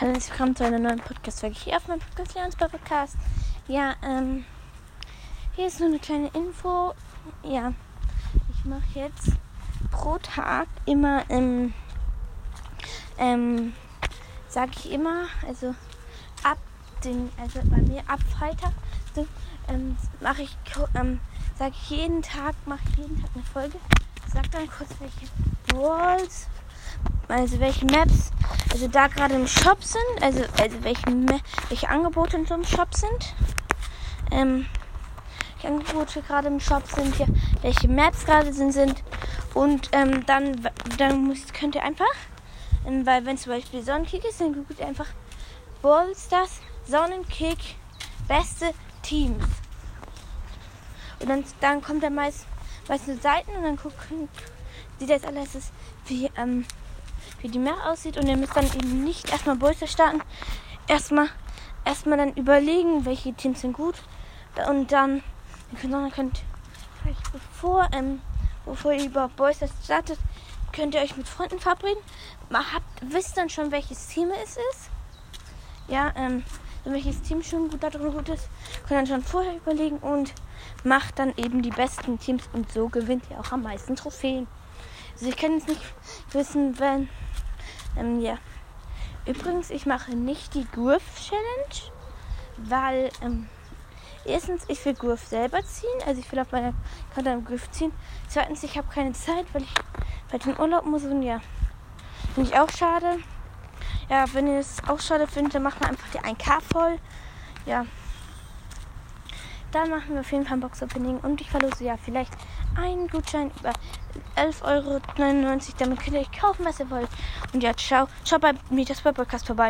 Hallo und willkommen zu einer neuen Podcast-Folge hier auf meinem Podcast Leons Podcast. Ja, ähm, hier ist nur eine kleine Info. Ja, ich mache jetzt pro Tag immer, ähm, ähm, sage ich immer, also ab den, also bei mir ab Freitag, so, ähm, mache ich, ähm, sage ich jeden Tag, mache ich jeden Tag eine Folge. Sag dann kurz, welche Walls, also welche Maps also da gerade im Shop sind, also, also welche, welche Angebote in so einem Shop sind. Ähm, welche Angebote gerade im Shop sind, ja, welche Maps gerade sind, sind. Und ähm, dann, dann muss, könnt ihr einfach, ähm, weil wenn zum Beispiel Sonnenkick ist, dann googelt ihr einfach Ballstars Sonnenkick beste Teams. Und dann, dann kommt da meist, meist nur Seiten und dann gucken, sieht das alles wie, ähm, wie die Map aussieht. Und ihr müsst dann eben nicht erstmal Bolster starten. Erstmal, erstmal dann überlegen, welche Teams sind gut. Und dann, dann könnt ihr bevor, ähm, bevor ihr über Bolster startet, könnt ihr euch mit Freunden verabreden. Man habt, wisst dann schon, welches Team es ist. Ja, ähm, welches Team schon gut darin gut ist, könnt ihr dann schon vorher überlegen und macht dann eben die besten Teams und so gewinnt ihr auch am meisten Trophäen. Also ich kann jetzt nicht wissen, wenn ähm, ja. Übrigens, ich mache nicht die Griff Challenge, weil ähm, erstens, ich will Griff selber ziehen, also ich will auf meiner Karte einen Griff ziehen. Zweitens, ich habe keine Zeit, weil ich bei den Urlaub muss und ja, finde ich auch schade. Ja, wenn ihr es auch schade findet, dann macht man einfach die 1K voll. Ja. Dann machen wir auf jeden Fall ein Box-Opening und ich verlose ja vielleicht einen Gutschein über 11,99 Euro. Damit könnt ihr euch kaufen, was ihr wollt. Und ja, ciao. Schaut bei Mieters Podcast vorbei.